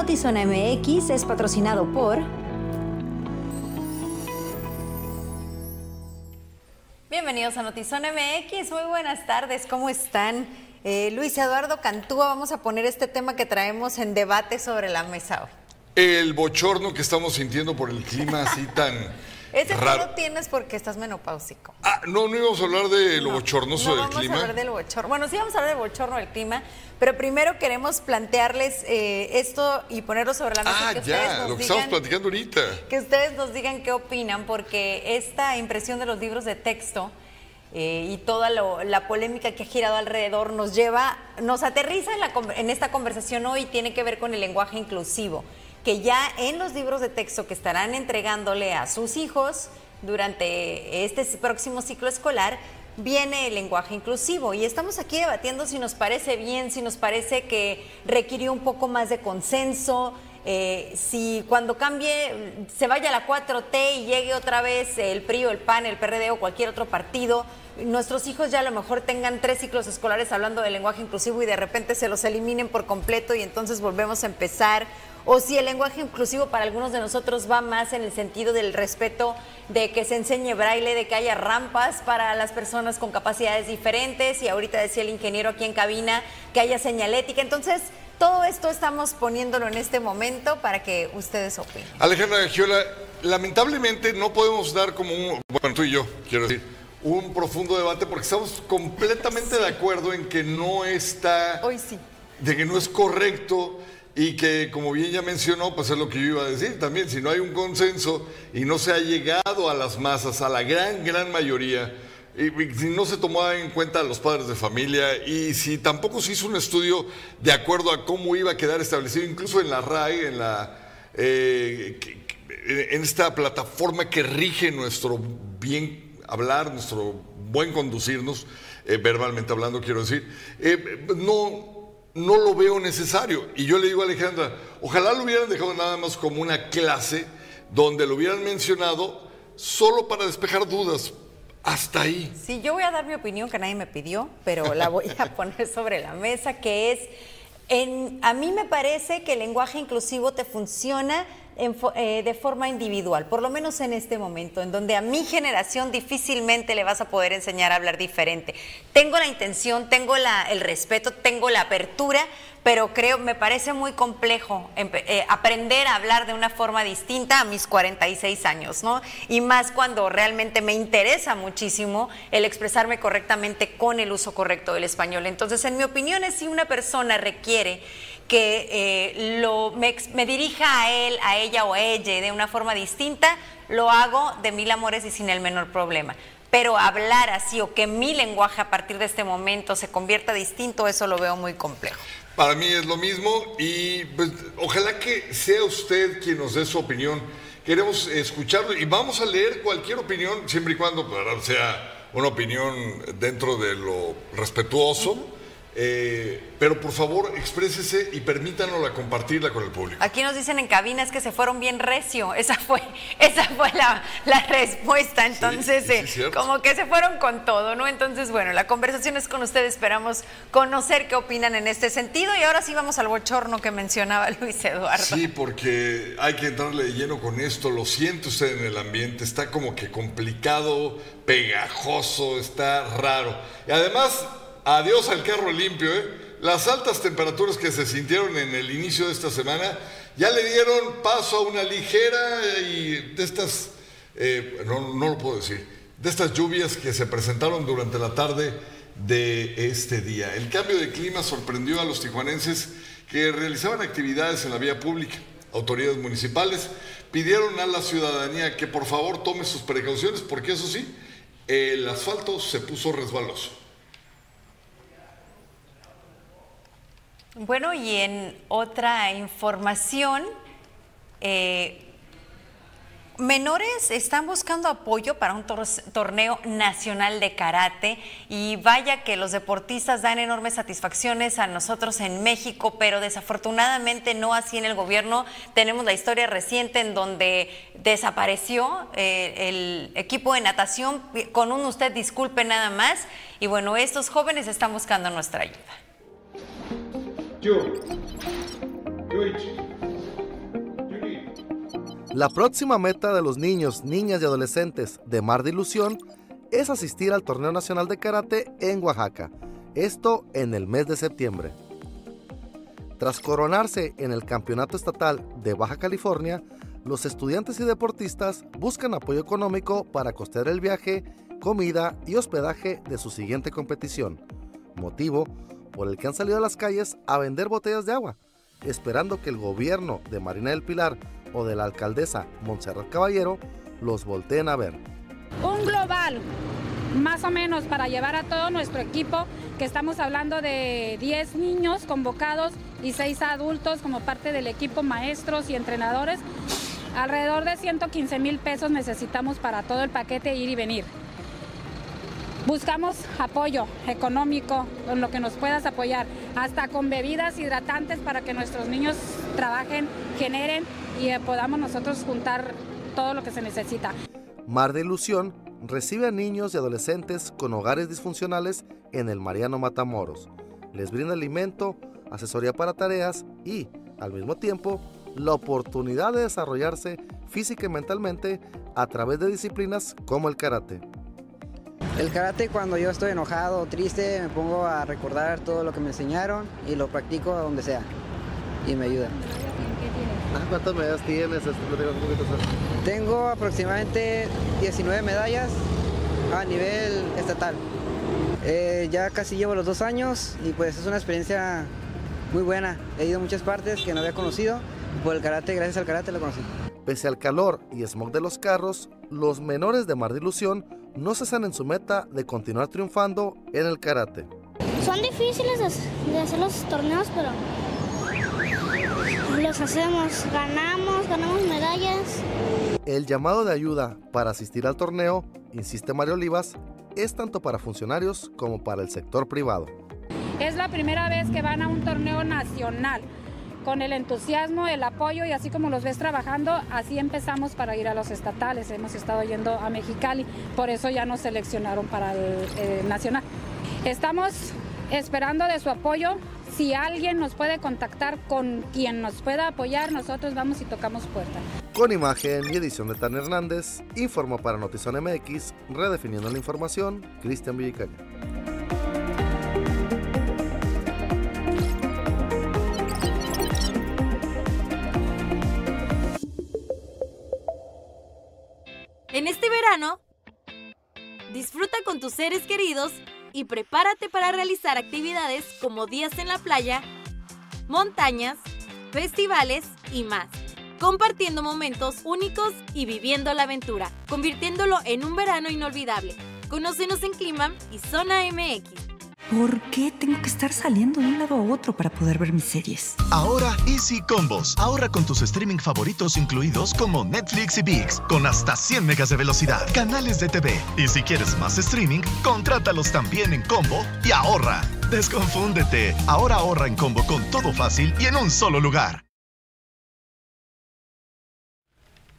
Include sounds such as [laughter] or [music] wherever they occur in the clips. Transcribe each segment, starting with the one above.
Notizona MX es patrocinado por... Bienvenidos a Notizona MX, muy buenas tardes, ¿cómo están? Eh, Luis Eduardo Cantúa, vamos a poner este tema que traemos en debate sobre la mesa hoy. El bochorno que estamos sintiendo por el clima así tan Ese tú raro. lo tienes porque estás menopáusico. Ah, no, no íbamos a hablar de lo No, bochornoso no del vamos clima. a hablar del bochorno. Bueno, sí vamos a hablar del bochorno del clima, pero primero queremos plantearles eh, esto y ponerlo sobre la mesa. Ah, que ustedes ya, nos lo que digan- estamos platicando ahorita. Que ustedes nos digan qué opinan, porque esta impresión de los libros de texto eh, y toda lo- la polémica que ha girado alrededor nos lleva, nos aterriza en, la en esta conversación hoy, tiene que ver con el lenguaje inclusivo, que ya en los libros de texto que estarán entregándole a sus hijos durante este próximo ciclo escolar, viene el lenguaje inclusivo y estamos aquí debatiendo si nos parece bien, si nos parece que requirió un poco más de consenso, eh, si cuando cambie, se vaya la 4T y llegue otra vez el PRI o el PAN, el PRD o cualquier otro partido, nuestros hijos ya a lo mejor tengan tres ciclos escolares hablando de lenguaje inclusivo y de repente se los eliminen por completo y entonces volvemos a empezar. O si el lenguaje inclusivo para algunos de nosotros va más en el sentido del respeto de que se enseñe braille, de que haya rampas para las personas con capacidades diferentes y ahorita decía el ingeniero aquí en cabina que haya señalética. Entonces, todo esto estamos poniéndolo en este momento para que ustedes opinen. Alejandra Gagiola, lamentablemente no podemos dar como un, bueno, tú y yo, quiero decir, un profundo debate porque estamos completamente de acuerdo en que no está, Hoy sí. de que no es correcto y que, como bien ya mencionó, pues es lo que yo iba a decir también, si no hay un consenso y no se ha llegado a las masas, a la gran, gran mayoría, y, si no se tomó en cuenta a los padres de familia y si tampoco se hizo un estudio de acuerdo a cómo iba a quedar establecido, incluso en la RAE, en la... eh, en esta plataforma que rige nuestro bien hablar, nuestro buen conducirnos, eh, verbalmente hablando, quiero decir, eh, no, no lo veo necesario. Y yo le digo a Alejandra, ojalá lo hubieran dejado nada más como una clase donde lo hubieran mencionado solo para despejar dudas. Hasta ahí. Sí, yo voy a dar mi opinión que nadie me pidió, pero la voy a [laughs] poner sobre la mesa, que es, en, a mí me parece que el lenguaje inclusivo te funciona eh, de forma individual, por lo menos en este momento, en donde a mi generación difícilmente le vas a poder enseñar a hablar diferente. Tengo la intención, tengo el respeto, tengo la apertura, pero creo, me parece muy complejo eh, aprender a hablar de una forma distinta a mis 46 años, ¿no? Y más cuando realmente me interesa muchísimo el expresarme correctamente con el uso correcto del español. Entonces, en mi opinión, es si una persona requiere que eh, lo, me, me dirija a él, a ella o a ella de una forma distinta, lo hago de mil amores y sin el menor problema. Pero hablar así o que mi lenguaje a partir de este momento se convierta distinto, eso lo veo muy complejo. Para mí es lo mismo y pues, ojalá que sea usted quien nos dé su opinión. Queremos escucharlo y vamos a leer cualquier opinión, siempre y cuando pues, sea una opinión dentro de lo respetuoso. Eh, pero por favor, exprésese y permítanosla compartirla con el público. Aquí nos dicen en cabinas que se fueron bien recio. [laughs] Esa fue, esa fue la, la respuesta. Entonces, sí, sí, eh, como que se fueron con todo, ¿no? Entonces, bueno, la conversación es con ustedes. Esperamos conocer qué opinan en este sentido. Y ahora sí vamos al bochorno que mencionaba [laughs] Luis Eduardo. Sí, porque hay que entrarle de lleno con esto. Lo siente usted en el ambiente. Está como que complicado, pegajoso, está raro. Y además, adiós al carro limpio, ¿eh? Las altas temperaturas que se sintieron en el inicio de esta semana ya le dieron paso a una ligera y de estas, eh, no, no lo puedo decir, de estas lluvias que se presentaron durante la tarde de este día. El cambio de clima sorprendió a los tijuanenses que realizaban actividades en la vía pública. Autoridades municipales pidieron a la ciudadanía que por favor tome sus precauciones porque eso sí, el asfalto se puso resbaloso. Bueno, y en otra información, eh, menores están buscando apoyo para un torneo nacional de karate y vaya que los deportistas dan enormes satisfacciones a nosotros en México, pero desafortunadamente no así en el gobierno. Tenemos la historia reciente en donde desapareció eh, el equipo de natación. Con un usted disculpe nada más. Y bueno, estos jóvenes están buscando nuestra ayuda. La próxima meta de los niños, niñas y adolescentes de Mar de Ilusión es asistir al Torneo Nacional de Karate en Oaxaca, esto en el mes de septiembre. Tras coronarse en el Campeonato Estatal de Baja California, los estudiantes y deportistas buscan apoyo económico para costear el viaje, comida y hospedaje de su siguiente competición, motivo por el que han salido a las calles a vender botellas de agua, esperando que el gobierno de Marina del Pilar o de la alcaldesa Montserrat Caballero los volteen a ver. Un global, más o menos, para llevar a todo nuestro equipo, que estamos hablando de 10 niños convocados y 6 adultos como parte del equipo, maestros y entrenadores. Alrededor de 115 mil pesos necesitamos para todo el paquete ir y venir. Buscamos apoyo económico, con lo que nos puedas apoyar, hasta con bebidas hidratantes para que nuestros niños trabajen, generen y eh, podamos nosotros juntar todo lo que se necesita. Mar de Ilusión recibe a niños y adolescentes con hogares disfuncionales en el Mariano Matamoros. Les brinda alimento, asesoría para tareas y, al mismo tiempo, la oportunidad de desarrollarse física y mentalmente a través de disciplinas como el karate. El karate cuando yo estoy enojado o triste me pongo a recordar todo lo que me enseñaron y lo practico donde sea y me ayuda. Ah, ¿Cuántas medallas tienes? Tengo aproximadamente 19 medallas a nivel estatal. Eh, ya casi llevo los dos años y pues es una experiencia muy buena. He ido a muchas partes que no había conocido y por el karate, gracias al karate lo conocí. Pese al calor y smog de los carros, los menores de Mar de Ilusión no cesan en su meta de continuar triunfando en el karate. Son difíciles de hacer los torneos, pero los hacemos, ganamos, ganamos medallas. El llamado de ayuda para asistir al torneo, insiste Mario Olivas, es tanto para funcionarios como para el sector privado. Es la primera vez que van a un torneo nacional con el entusiasmo, el apoyo y así como los ves trabajando, así empezamos para ir a los estatales. Hemos estado yendo a Mexicali, por eso ya nos seleccionaron para el, nacional. Estamos esperando de su apoyo. Si alguien nos puede contactar con quien nos pueda apoyar, nosotros vamos y tocamos puerta. Con imagen y edición de Tan Hernández, informó para Notizón MX, redefiniendo la información, Cristian Villicaña. En este verano, disfruta con tus seres queridos y prepárate para realizar actividades como días en la playa, montañas, festivales y más, compartiendo momentos únicos y viviendo la aventura, convirtiéndolo en un verano inolvidable. Conócenos en Clima y Zona MX. ¿Por qué tengo que estar saliendo de un lado a otro para poder ver mis series? Ahora Easy Combos. Ahorra con tus streaming favoritos incluidos como Netflix y VIX, con hasta 100 megas de velocidad, canales de TV. Y si quieres más streaming, contrátalos también en combo y ahorra. Desconfúndete. Ahora ahorra en combo con todo fácil y en un solo lugar.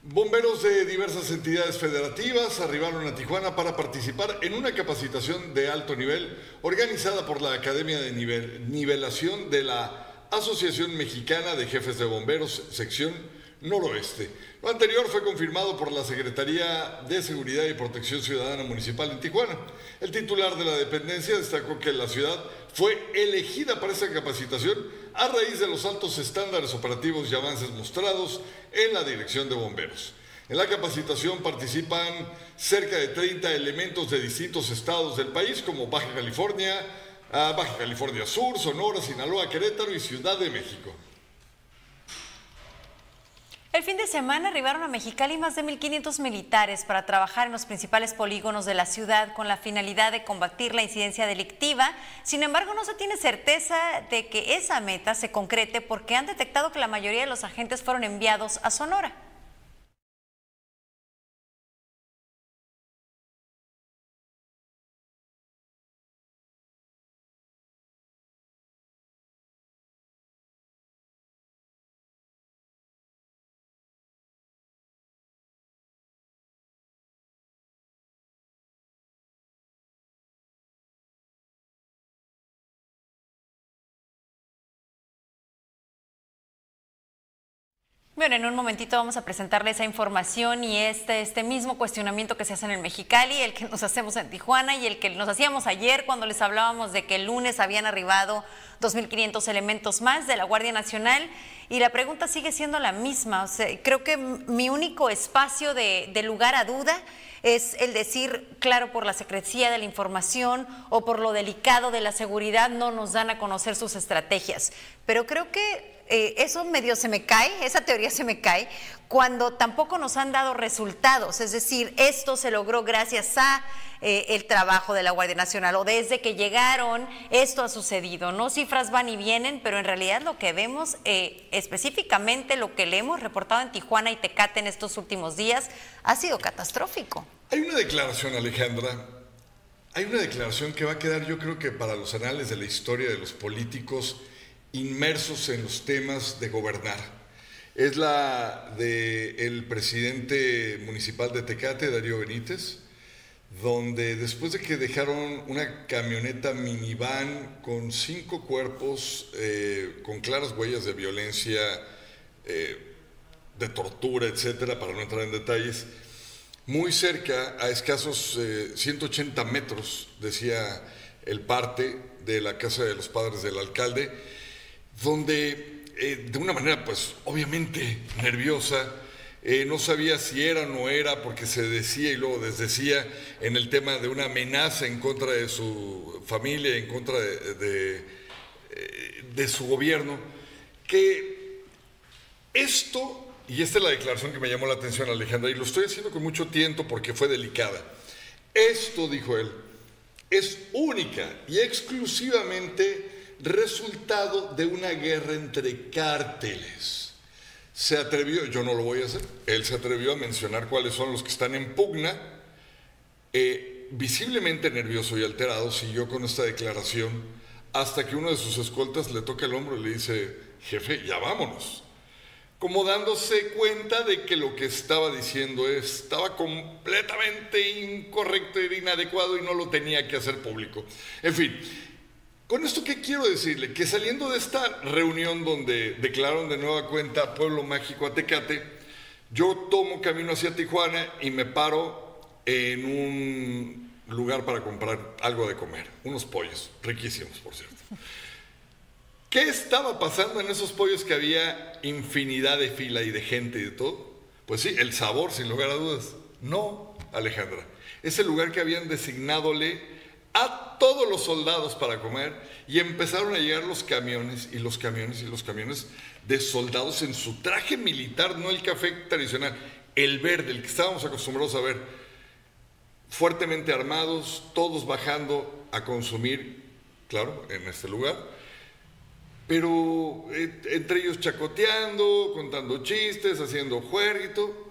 Bomberos de diversas entidades federativas arribaron a Tijuana para participar en una capacitación de alto nivel organizada por la Academia de Nivelación de la Asociación Mexicana de Jefes de Bomberos, sección noroeste. Lo anterior fue confirmado por la Secretaría de Seguridad y Protección Ciudadana Municipal en Tijuana. El titular de la dependencia destacó que la ciudad fue elegida para esta capacitación a raíz de los altos estándares operativos y avances mostrados en la Dirección de Bomberos. En la capacitación participan cerca de 30 elementos de distintos estados del país como Baja California, ah, Baja California Sur, Sonora, Sinaloa, Querétaro y Ciudad de México. El fin de semana arribaron a Mexicali más de 1.500 militares para trabajar en los principales polígonos de la ciudad con la finalidad de combatir la incidencia delictiva. Sin embargo, no se tiene certeza de que esa meta se concrete porque han detectado que la mayoría de los agentes fueron enviados a Sonora. Bueno, en un momentito vamos a presentarle esa información y este, este mismo cuestionamiento que se hace en el Mexicali, el que nos hacemos en Tijuana y el que nos hacíamos ayer cuando les hablábamos de que el lunes habían arribado 2.500 elementos más de la Guardia Nacional. Y la pregunta sigue siendo la misma. O sea, creo que mi único espacio de, de lugar a duda es el decir, claro, por la secrecía de la información o por lo delicado de la seguridad no nos dan a conocer sus estrategias. Pero creo que eh, eso medio se me cae, esa teoría se me cae, cuando tampoco nos han dado resultados. Es decir, esto se logró gracias a eh, el trabajo de la Guardia Nacional o desde que llegaron esto ha sucedido. No cifras van y vienen, pero en realidad lo que vemos eh, específicamente, lo que le hemos reportado en Tijuana y Tecate en estos últimos días, ha sido catastrófico. Hay una declaración, Alejandra, hay una declaración que va a quedar yo creo que para los anales de la historia de los políticos inmersos en los temas de gobernar. Es la del presidente municipal de Tecate, Darío Benítez, donde después de que dejaron una camioneta minivan con cinco cuerpos, eh, con claras huellas de violencia, eh, de tortura, etcétera, para no entrar en detalles, muy cerca, a escasos 180 eh, metros, decía el parte de la casa de los padres del alcalde, donde eh, de una manera pues obviamente nerviosa, eh, no sabía si era o no era porque se decía y luego desdecía en el tema de una amenaza en contra de su familia, en contra de, eh, de su gobierno, que esto, y esta es la declaración que me llamó la atención Alejandra, y lo estoy haciendo con mucho tiento porque fue delicada, esto, dijo él, es única y exclusivamente resultado de una guerra entre cárteles. Se atrevió, yo no lo voy a hacer, él se atrevió a mencionar cuáles son los que están en pugna. Eh, visiblemente nervioso y alterado, siguió con esta declaración hasta que uno de sus escoltas le toca el hombro y le dice, jefe, ya vámonos. Como dándose cuenta de que lo que estaba diciendo estaba completamente incorrecto e inadecuado y no lo tenía que hacer público. En fin, con esto, ¿qué quiero decirle? Que saliendo de esta reunión donde declararon de nueva cuenta Pueblo Mágico Atecate, yo tomo camino hacia Tijuana y me paro en un lugar para comprar algo de comer, unos pollos, riquísimos, por cierto. ¿Qué estaba pasando en esos pollos que había infinidad de fila y de gente y de todo? Pues sí, el sabor, sin lugar a dudas. No, Alejandra. Es el lugar que habían designadole a todos los soldados para comer y empezaron a llegar los camiones y los camiones y los camiones de soldados en su traje militar, no el café tradicional, el verde, el que estábamos acostumbrados a ver, fuertemente armados, todos bajando a consumir, claro, en este lugar, pero eh, entre ellos chacoteando, contando chistes, haciendo jueguito.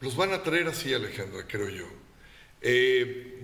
Los van a traer así, Alejandra, creo yo eh,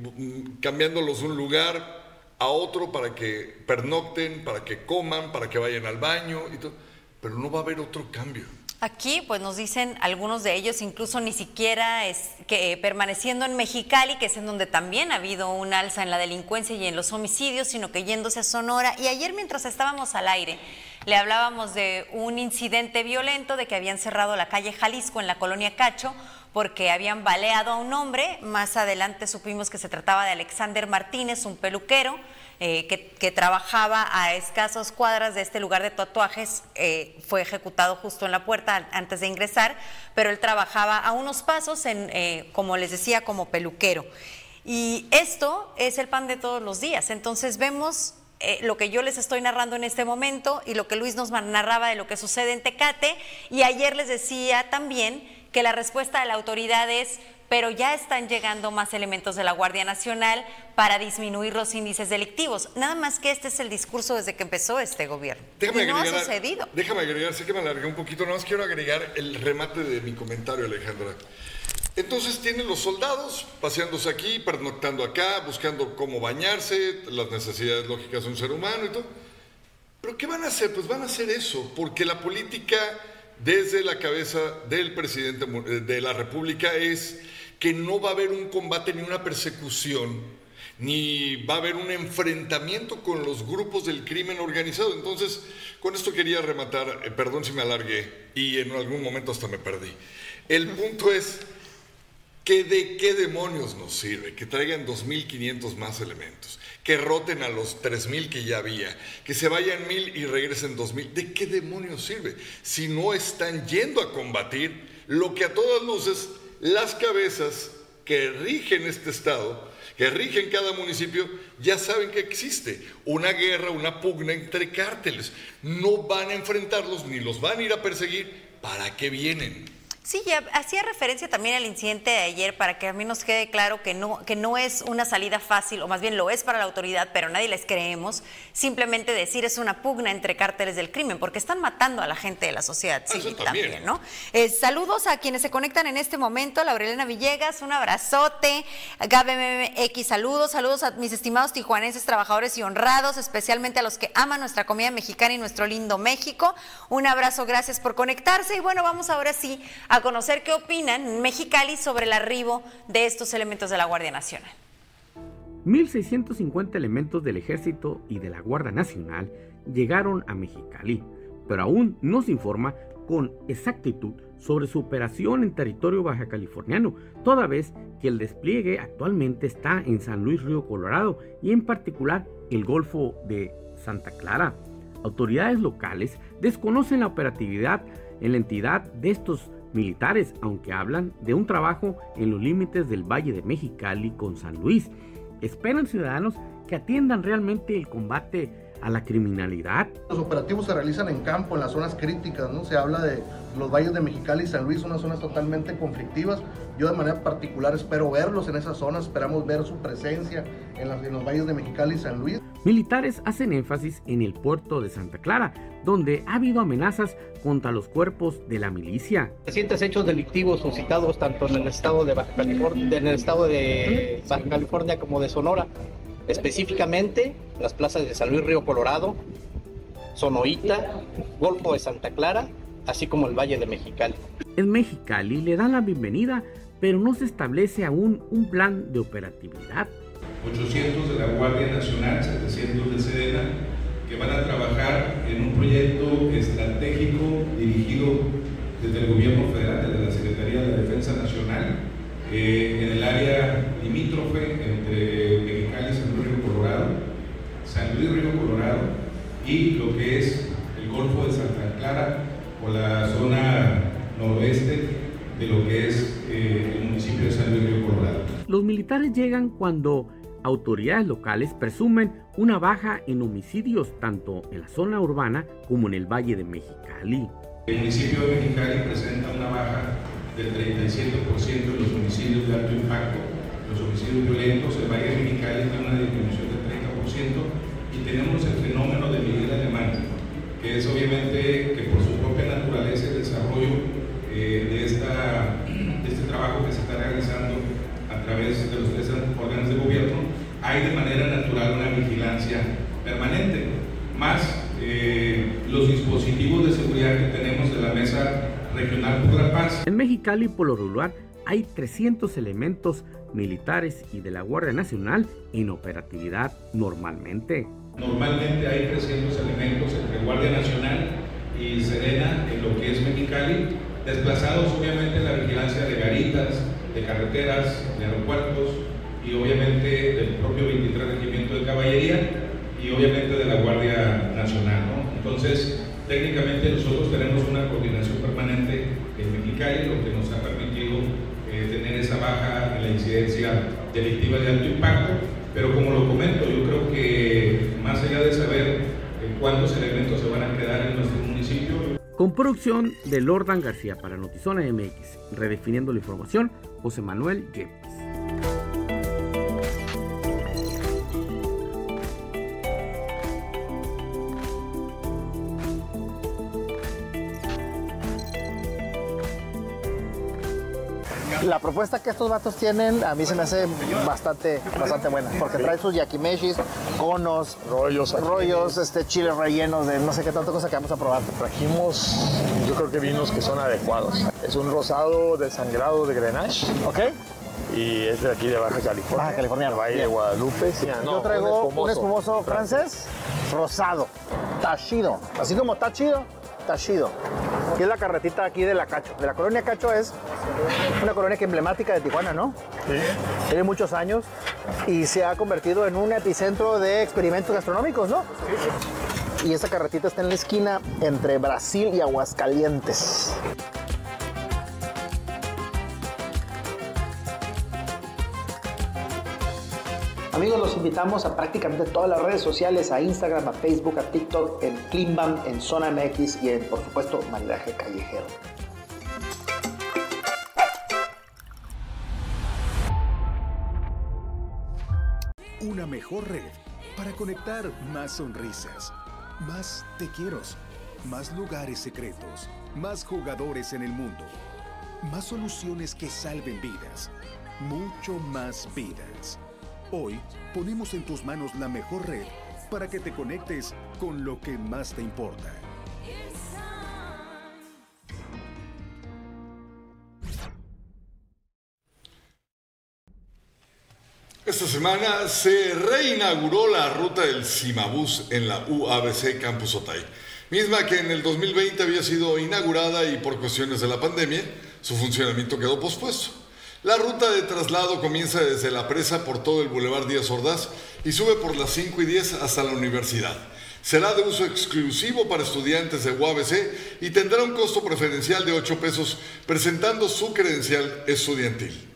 cambiándolos de un lugar a otro para que pernocten, para que coman, para que vayan al baño, y todo, pero no va a haber otro cambio. Aquí, pues nos dicen algunos de ellos, incluso ni siquiera es que eh, permaneciendo en Mexicali, que es en donde también ha habido un alza en la delincuencia y en los homicidios, sino que yéndose a Sonora. Y ayer, mientras estábamos al aire, le hablábamos de un incidente violento, de que habían cerrado la calle Jalisco en la colonia Cacho porque habían baleado a un hombre. Más adelante supimos que se trataba de Alexander Martínez, un peluquero. Eh, que, trabajaba a escasos cuadras de este lugar de tatuajes, eh, fue ejecutado justo en la puerta antes de ingresar, pero él trabajaba a unos pasos, en, eh, como les decía, como peluquero. Y esto es el pan de todos los días. Entonces vemos lo que yo les estoy narrando en este momento y lo que Luis nos narraba de lo que sucede en Tecate. Y ayer les decía también que la respuesta de la autoridad es pero ya están llegando más elementos de la Guardia Nacional para disminuir los índices delictivos. Nada más que este es el discurso desde que empezó este gobierno. Déjame no ha sucedido. Déjame agregar, sé que me alargué un poquito, nada más quiero agregar el remate de mi comentario, Alejandra. Entonces tienen los soldados paseándose aquí, pernoctando acá, buscando cómo bañarse, las necesidades lógicas de un ser humano y todo. Pero ¿qué van a hacer? Pues van a hacer eso, porque la política desde la cabeza del presidente de la República es que no va a haber un combate ni una persecución, ni va a haber un enfrentamiento con los grupos del crimen organizado. Entonces, con esto quería rematar, eh, perdón si me alargué y en algún momento hasta me perdí. El punto es que de qué demonios nos sirve que traigan 2.500 más elementos, que roten a los 3.000 que ya había, que se vayan 1.000 y regresen 2.000. ¿De qué demonios sirve si no están yendo a combatir lo que a todas luces las cabezas que rigen este estado que rigen cada municipio ya saben que existe una guerra, una pugna entre cárteles. No van a enfrentarlos ni los van a ir a perseguir. ¿Para qué vienen? Sí, ya hacía referencia también al incidente de ayer para que a mí nos quede claro que no, que no es una salida fácil, o más bien lo es para la autoridad, pero nadie les creemos. Simplemente decir es una pugna entre cárteles del crimen, porque están matando a la gente de la sociedad civil también. ¿no? Eh, saludos a quienes se conectan en este momento, Laurelena Villegas, un abrazote, Gabe MX, saludos, saludos a mis estimados tijuanenses, trabajadores y honrados, especialmente a los que aman nuestra comida mexicana y nuestro lindo México. Un abrazo, gracias por conectarse y bueno, vamos ahora sí a a conocer qué opinan Mexicali sobre el arribo de estos elementos de la Guardia Nacional. 1.650 elementos del Ejército y de la Guardia Nacional llegaron a Mexicali, pero aún no se informa con exactitud sobre su operación en territorio baja californiano, toda vez que el despliegue actualmente está en San Luis Río Colorado y en particular el Golfo de Santa Clara. Autoridades locales desconocen la operatividad en la entidad de estos militares, aunque hablan de un trabajo en los límites del Valle de Mexicali con San Luis. Esperan ciudadanos que atiendan realmente el combate a la criminalidad. Los operativos se realizan en campo, en las zonas críticas, ¿no? Se habla de los valles de Mexicali y San Luis, unas zonas totalmente conflictivas. Yo de manera particular espero verlos en esas zonas, esperamos ver su presencia en, en los valles de Mexicali y San Luis. Militares hacen énfasis en el puerto de Santa Clara, donde ha habido amenazas contra los cuerpos de la milicia. Recientes hechos delictivos suscitados tanto en el estado de Baja California, en el estado de Baja California como de Sonora, específicamente las plazas de San Luis Río Colorado, Sonoita, Golfo de Santa Clara, así como el Valle de Mexicali. En Mexicali le dan la bienvenida, pero no se establece aún un plan de operatividad 800 de la Guardia Nacional, 700 de Sedena, que van a trabajar en un proyecto estratégico dirigido desde el gobierno federal, desde la Secretaría de Defensa Nacional, eh, en el área limítrofe entre Mexicali y San Luis Río Colorado, San Luis Río Colorado y lo que es el Golfo de Santa Clara o la zona noroeste de lo que es eh, el municipio de San Luis Río Colorado. Los militares llegan cuando autoridades locales presumen una baja en homicidios tanto en la zona urbana como en el Valle de Mexicali. El municipio de Mexicali presenta una baja del 37% en los homicidios de alto impacto, los homicidios violentos, el Valle de Mexicali tiene una disminución del 30% y tenemos el fenómeno de Miguel Alemán, que es obviamente que por su propia naturaleza el desarrollo eh, de, esta, de este trabajo que se está realizando a través de los tres órganos de gobierno, hay de manera natural una vigilancia permanente, más eh, los dispositivos de seguridad que tenemos de la Mesa Regional por la Paz. En Mexicali, por lo regular, hay 300 elementos militares y de la Guardia Nacional en operatividad normalmente. Normalmente hay 300 elementos entre Guardia Nacional y Serena en lo que es Mexicali, desplazados obviamente en la vigilancia de garitas, de carreteras, de aeropuertos, y obviamente del propio 23 Regimiento de Caballería y obviamente de la Guardia Nacional. ¿no? Entonces, técnicamente nosotros tenemos una coordinación permanente en Mexicali, lo que nos ha permitido eh, tener esa baja en la incidencia delictiva de alto impacto, pero como lo comento, yo creo que de saber eh, cuántos elementos se van a quedar en nuestro municipio, con producción de Lordan García para Notizona MX, redefiniendo la información, José Manuel Yepes. La propuesta que estos vatos tienen a mí se me hace bastante, bastante buena, porque trae sus yakimeshis, conos, rollos, rollos, este, chiles rellenos de no sé qué tanta cosa que vamos a probar. Trajimos, yo creo que vinos que son adecuados. Es un rosado desangrado de Grenache. Ok. y es de aquí de Baja California. Baja California. Valle de Guadalupe. Sí, Yo no, traigo un un espumoso, francés rosado, tachido. Así como está chido, tachido. Y es la carretita aquí de la Cacho. De la colonia Cacho es una colonia que emblemática de Tijuana, ¿no? Sí. Tiene muchos años y se ha convertido en un epicentro de experimentos gastronómicos, ¿no? Y esa carretita está en la esquina entre Brasil y Aguascalientes. Amigos, los invitamos a prácticamente todas las redes sociales, a Instagram, a Facebook, a TikTok, en Climbam, en Zona MX y en, por supuesto, Maridaje Callejero. Una mejor red para conectar más sonrisas, más te quiero, más lugares secretos, más jugadores en el mundo, más soluciones que salven vidas, mucho más vidas. Hoy ponemos en tus manos la mejor red para que te conectes con lo que más te importa. Esta semana se reinauguró la ruta del Cimabús en la UABC Campus Otay, misma que en el 2020 había sido inaugurada y por cuestiones de la pandemia su funcionamiento quedó pospuesto. La ruta de traslado comienza desde la presa por todo el Boulevard Díaz Ordaz y sube por las 5 y 10 hasta la universidad. Será de uso exclusivo para estudiantes de UABC y tendrá un costo preferencial de 8 pesos presentando su credencial estudiantil.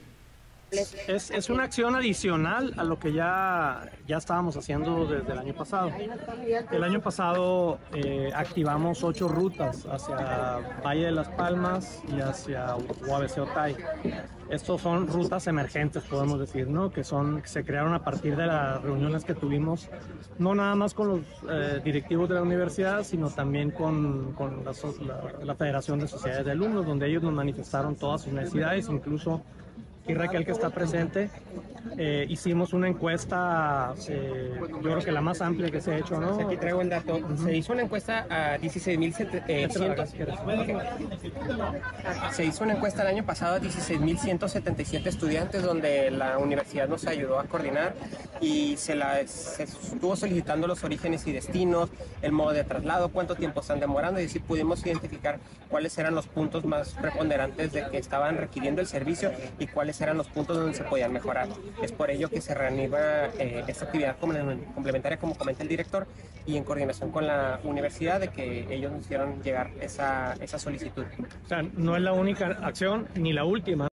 Es, es, una acción adicional a lo que ya, ya estábamos haciendo desde el año pasado. El año pasado eh, activamos ocho rutas hacia Valle de las Palmas y hacia UABC Otay. Estos son rutas emergentes, podemos decir, ¿no? que son, que se crearon a partir de las reuniones que tuvimos, no nada más con los eh, directivos de la universidad, sino también con, con la, la, la Federación de Sociedades de Alumnos, donde ellos nos manifestaron todas sus necesidades, incluso y Raquel que está presente. Eh, hicimos una encuesta, eh, yo creo que la más amplia que se ha hecho, ¿no? Aquí traigo el dato. Se hizo una encuesta a 16.100. Eh, se hizo una encuesta el año pasado a 16.177 estudiantes donde la universidad nos ayudó a coordinar y se, la, se estuvo solicitando los orígenes y destinos, el modo de traslado, cuánto tiempo están demorando y así pudimos identificar cuáles eran los puntos más preponderantes de que estaban requiriendo el servicio y cuáles eran los puntos donde se podían mejorar. Es por ello que se reanima eh, esta actividad complementaria, como comenta el director, y en coordinación con la universidad de que ellos nos hicieron llegar esa, esa solicitud. O sea, no es la única acción ni la última.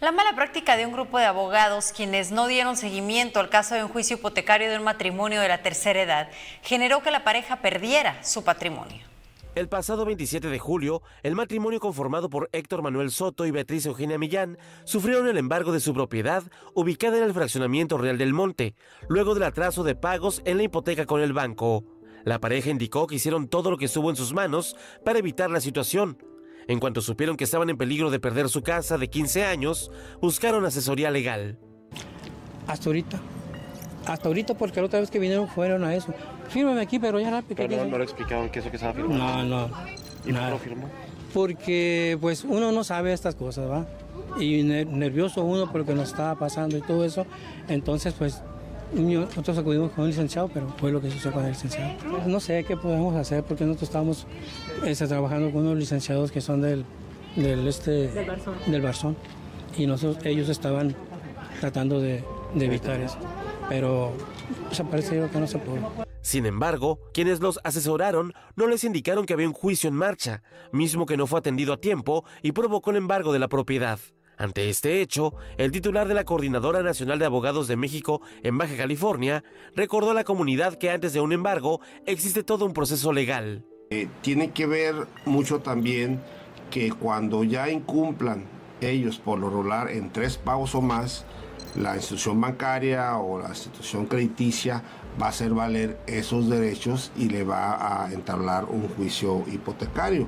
La mala práctica de un grupo de abogados quienes no dieron seguimiento al caso de un juicio hipotecario de un matrimonio de la tercera edad generó que la pareja perdiera su patrimonio. El pasado 27 de julio, el matrimonio conformado por Héctor Manuel Soto y Beatriz Eugenia Millán sufrieron el embargo de su propiedad ubicada en el fraccionamiento Real del Monte, luego del atraso de pagos en la hipoteca con el banco. La pareja indicó que hicieron todo lo que estuvo en sus manos para evitar la situación. En cuanto supieron que estaban en peligro de perder su casa de 15 años, buscaron asesoría legal. Hasta ahorita. Hasta ahorita porque la otra vez que vinieron fueron a eso. Fírmame aquí, pero ya rápido. Pero no, no le explicaron qué es lo que estaba firmando. No, no. ¿Y nada. por qué lo firmó? Porque pues uno no sabe estas cosas, ¿va? Y nervioso uno por lo que nos estaba pasando y todo eso. Entonces pues nosotros acudimos con un licenciado, pero fue lo que sucedió con el licenciado. No sé qué podemos hacer porque nosotros estamos este, trabajando con unos licenciados que son del, del, este, Del Barzón. del Barzón. Y nosotros, ellos estaban tratando de, de evitar eso. Pero se parece que no se pudo. Sin embargo, quienes los asesoraron no les indicaron que había un juicio en marcha, mismo que no fue atendido a tiempo y provocó el embargo de la propiedad. Ante este hecho, el titular de la Coordinadora Nacional de Abogados de México en Baja California recordó a la comunidad que antes de un embargo existe todo un proceso legal. Eh, tiene que ver mucho también que cuando ya incumplan ellos por lo regular en tres pagos o más, la institución bancaria o la institución crediticia va a hacer valer esos derechos y le va a entablar un juicio hipotecario.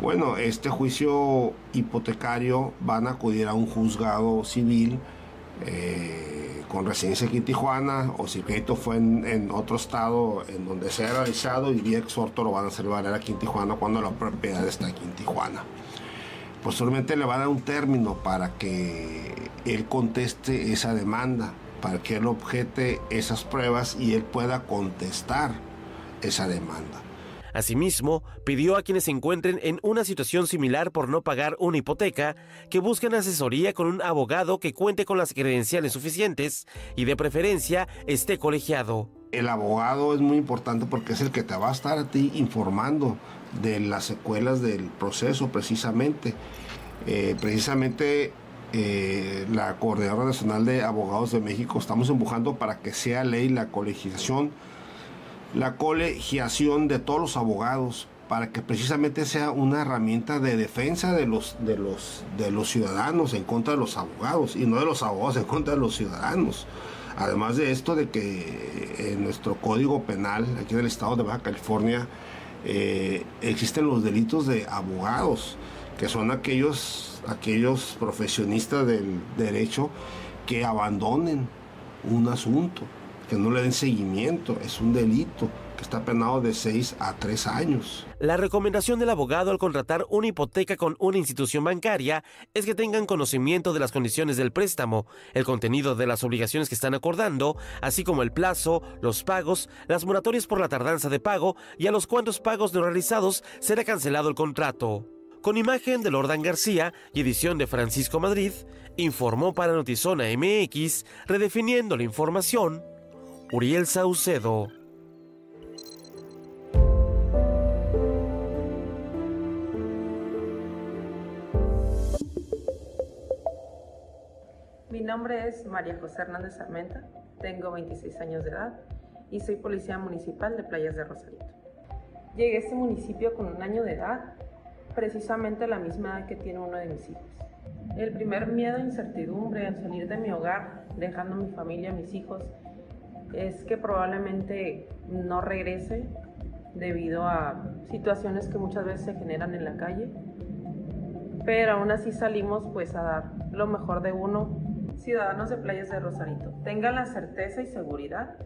Bueno, este juicio hipotecario van a acudir a un juzgado civil eh, con residencia aquí en Tijuana o si el crédito fue en, otro estado en donde se ha realizado y vía exhorto lo van a hacer valer aquí en Tijuana cuando la propiedad está aquí en Tijuana. Posteriormente le va a dar un término para que él conteste esa demanda, para que él objete esas pruebas y él pueda contestar esa demanda. Asimismo, pidió a quienes se encuentren en una situación similar por no pagar una hipoteca que busquen asesoría con un abogado que cuente con las credenciales suficientes y de preferencia esté colegiado. El abogado es muy importante porque es el que te va a estar a ti informando de las secuelas del proceso precisamente. Eh, precisamente eh, la Coordinadora Nacional de Abogados de México estamos empujando para que sea ley la colegiación la colegiación de todos los abogados para que precisamente sea una herramienta de defensa de los, de los, de los ciudadanos en contra de los abogados y no de los abogados en contra de los ciudadanos. Además de esto, de que en nuestro código penal, aquí en el estado de Baja California, eh, existen los delitos de abogados, que son aquellos, aquellos profesionistas del derecho que abandonen un asunto que no le den seguimiento, es un delito que está penado de 6 a 3 años. La recomendación del abogado al contratar una hipoteca con una institución bancaria es que tengan conocimiento de las condiciones del préstamo, el contenido de las obligaciones que están acordando, así como el plazo, los pagos, las moratorias por la tardanza de pago y a los cuantos pagos no realizados será cancelado el contrato. Con imagen de Lordan García y edición de Francisco Madrid, informó para Notizona MX, redefiniendo la información, Uriel Saucedo. Nombre es María José Hernández Armenta, tengo 26 años de edad y soy policía municipal de Playas de Rosarito. Llegué a este municipio con un año de edad, precisamente la misma edad que tiene uno de mis hijos. El primer miedo e incertidumbre al salir de mi hogar, dejando mi familia, mis hijos, es que probablemente no regrese debido a situaciones que muchas veces se generan en la calle. Pero aún así salimos pues a dar lo mejor de uno. Ciudadanos de Playas de Rosarito, tengan la certeza y seguridad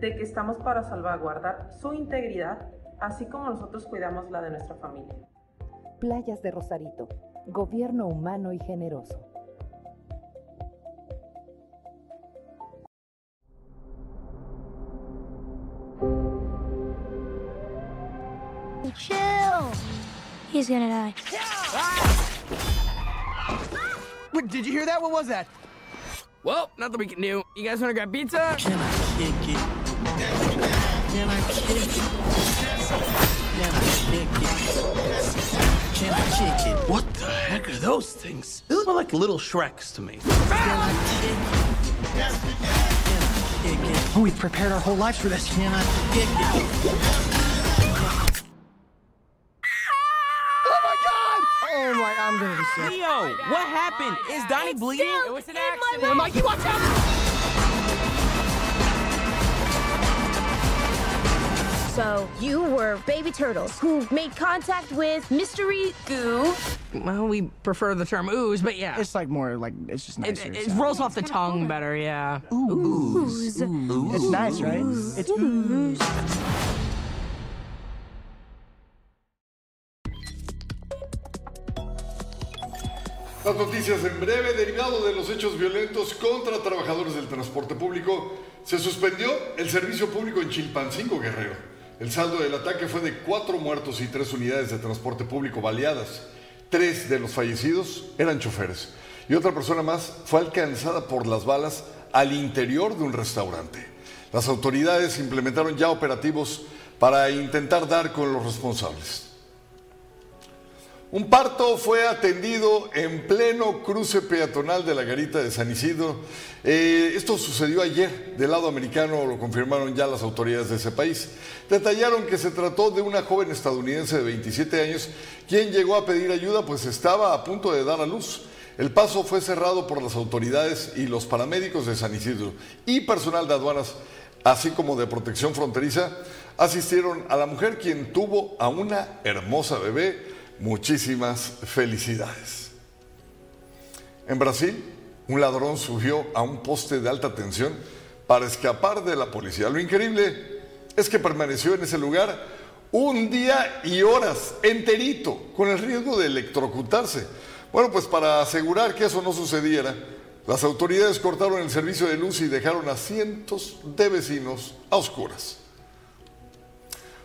de que estamos para salvaguardar su integridad, así como nosotros cuidamos la de nuestra familia. Playas de Rosarito, gobierno humano y generoso. Chill. He's gonna die. Wait, did you hear that? What was that? Well, nothing we can do. You guys want to grab pizza? Can I kick it? Can I kick it? Can I kick it? Can I kick it? What the heck are those things? They look more like little Shreks to me. Oh, we've prepared our whole lives for this. Can I kick it? I'm gonna be sick. Leo, what happened? Is Donnie bleeding? It was an accident. Mikey, watch out! So, you were baby turtles who made contact with mystery goo. Well, we prefer the term ooze, but yeah. It's like more like it's just It, nicer. it rolls off the tongue better, yeah. Ooze. It's nice, right? It's ooze. Las noticias en breve, derivado de los hechos violentos contra trabajadores del transporte público, se suspendió el servicio público en Chilpancingo, Guerrero. El saldo del ataque fue de cuatro muertos y tres unidades de transporte público baleadas. Tres de los fallecidos eran choferes y otra persona más fue alcanzada por las balas al interior de un restaurante. Las autoridades implementaron ya operativos para intentar dar con los responsables. Un parto fue atendido en pleno cruce peatonal de la garita de San Isidro. Eh, esto sucedió ayer. Del lado americano lo confirmaron ya las autoridades de ese país. Detallaron que se trató de una joven estadounidense de 27 años quien llegó a pedir ayuda pues estaba a punto de dar a luz. El paso fue cerrado por las autoridades y los paramédicos de San Isidro y personal de aduanas, así como de protección fronteriza, asistieron a la mujer quien tuvo a una hermosa bebé Muchísimas felicidades. En Brasil, un ladrón subió a un poste de alta tensión para escapar de la policía. Lo increíble es que permaneció en ese lugar un día y horas enterito, con el riesgo de electrocutarse. Bueno, pues para asegurar que eso no sucediera, las autoridades cortaron el servicio de luz y dejaron a cientos de vecinos a oscuras.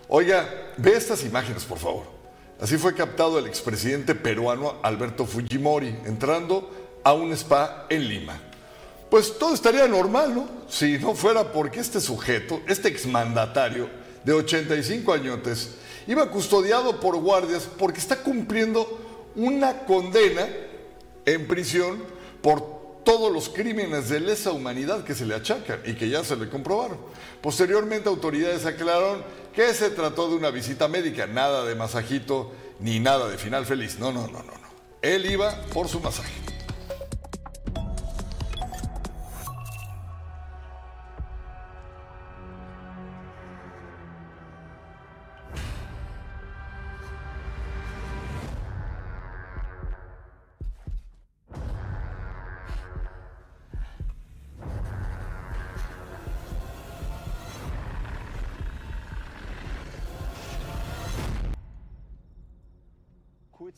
Oiga, ve estas imágenes, por favor. Así fue captado el expresidente peruano Alberto Fujimori entrando a un spa en Lima. Pues todo estaría normal, ¿no? Si no fuera porque este sujeto, este exmandatario de 85 añotes, iba custodiado por guardias porque está cumpliendo una condena en prisión por todos los crímenes de lesa humanidad que se le achacan y que ya se le comprobaron. Posteriormente autoridades aclararon que se trató de una visita médica, nada de masajito ni nada de final feliz. No, no, no, no, no. Él iba por su masaje.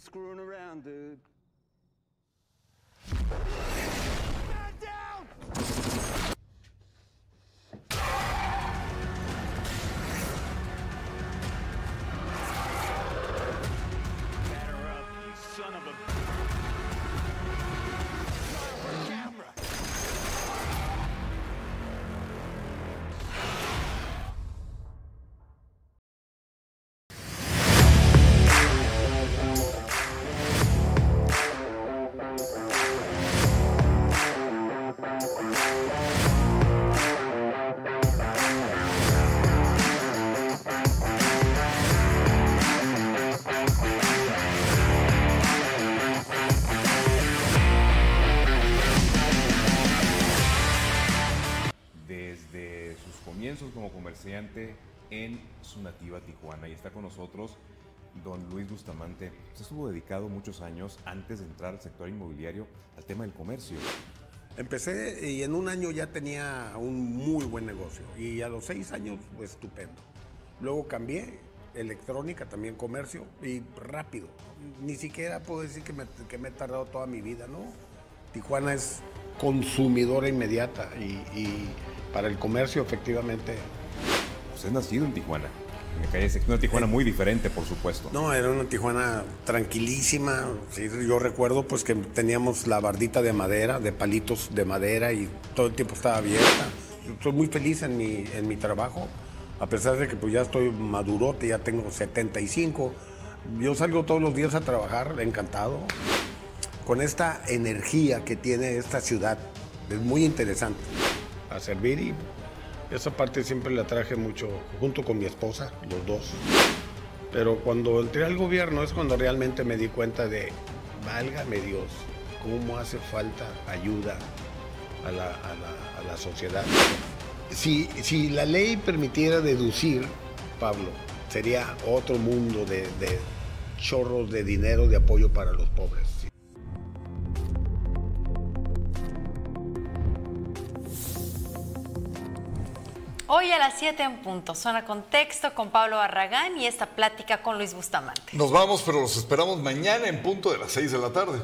Screwing around, dude. Comerciante en su nativa Tijuana. Y está con nosotros don Luis Bustamante. Usted estuvo dedicado muchos años antes de entrar al sector inmobiliario al tema del comercio. Empecé y en un año ya tenía un muy buen negocio y a los seis años pues, estupendo. Luego cambié, electrónica, también comercio y rápido. Ni siquiera puedo decir que me, he tardado toda mi vida, ¿no? Tijuana es consumidora inmediata y, y para el comercio efectivamente. Usted es nacido en Tijuana, en la calle Sexta, una Tijuana muy diferente, por supuesto. No, era una Tijuana tranquilísima. Sí, yo recuerdo pues que teníamos la bardita de madera, de palitos de madera y todo el tiempo estaba abierta. Estoy muy feliz en mi, en mi trabajo, a pesar de que pues ya estoy madurote, ya tengo 75. Yo salgo todos los días a trabajar, encantado, con esta energía que tiene esta ciudad. Es muy interesante. A servir y esa parte siempre la traje mucho junto con mi esposa, los dos. Pero cuando entré al gobierno es cuando realmente me di cuenta de, válgame Dios, cómo hace falta ayuda a la, a la- a la sociedad. Si, si la ley permitiera deducir, Pablo, sería otro mundo de, de chorros de dinero de apoyo para los pobres. Hoy a las 7 en punto, zona contexto con Pablo Barragán y esta plática con Luis Bustamante. Nos vamos, pero los esperamos mañana en punto de las 6 de la tarde.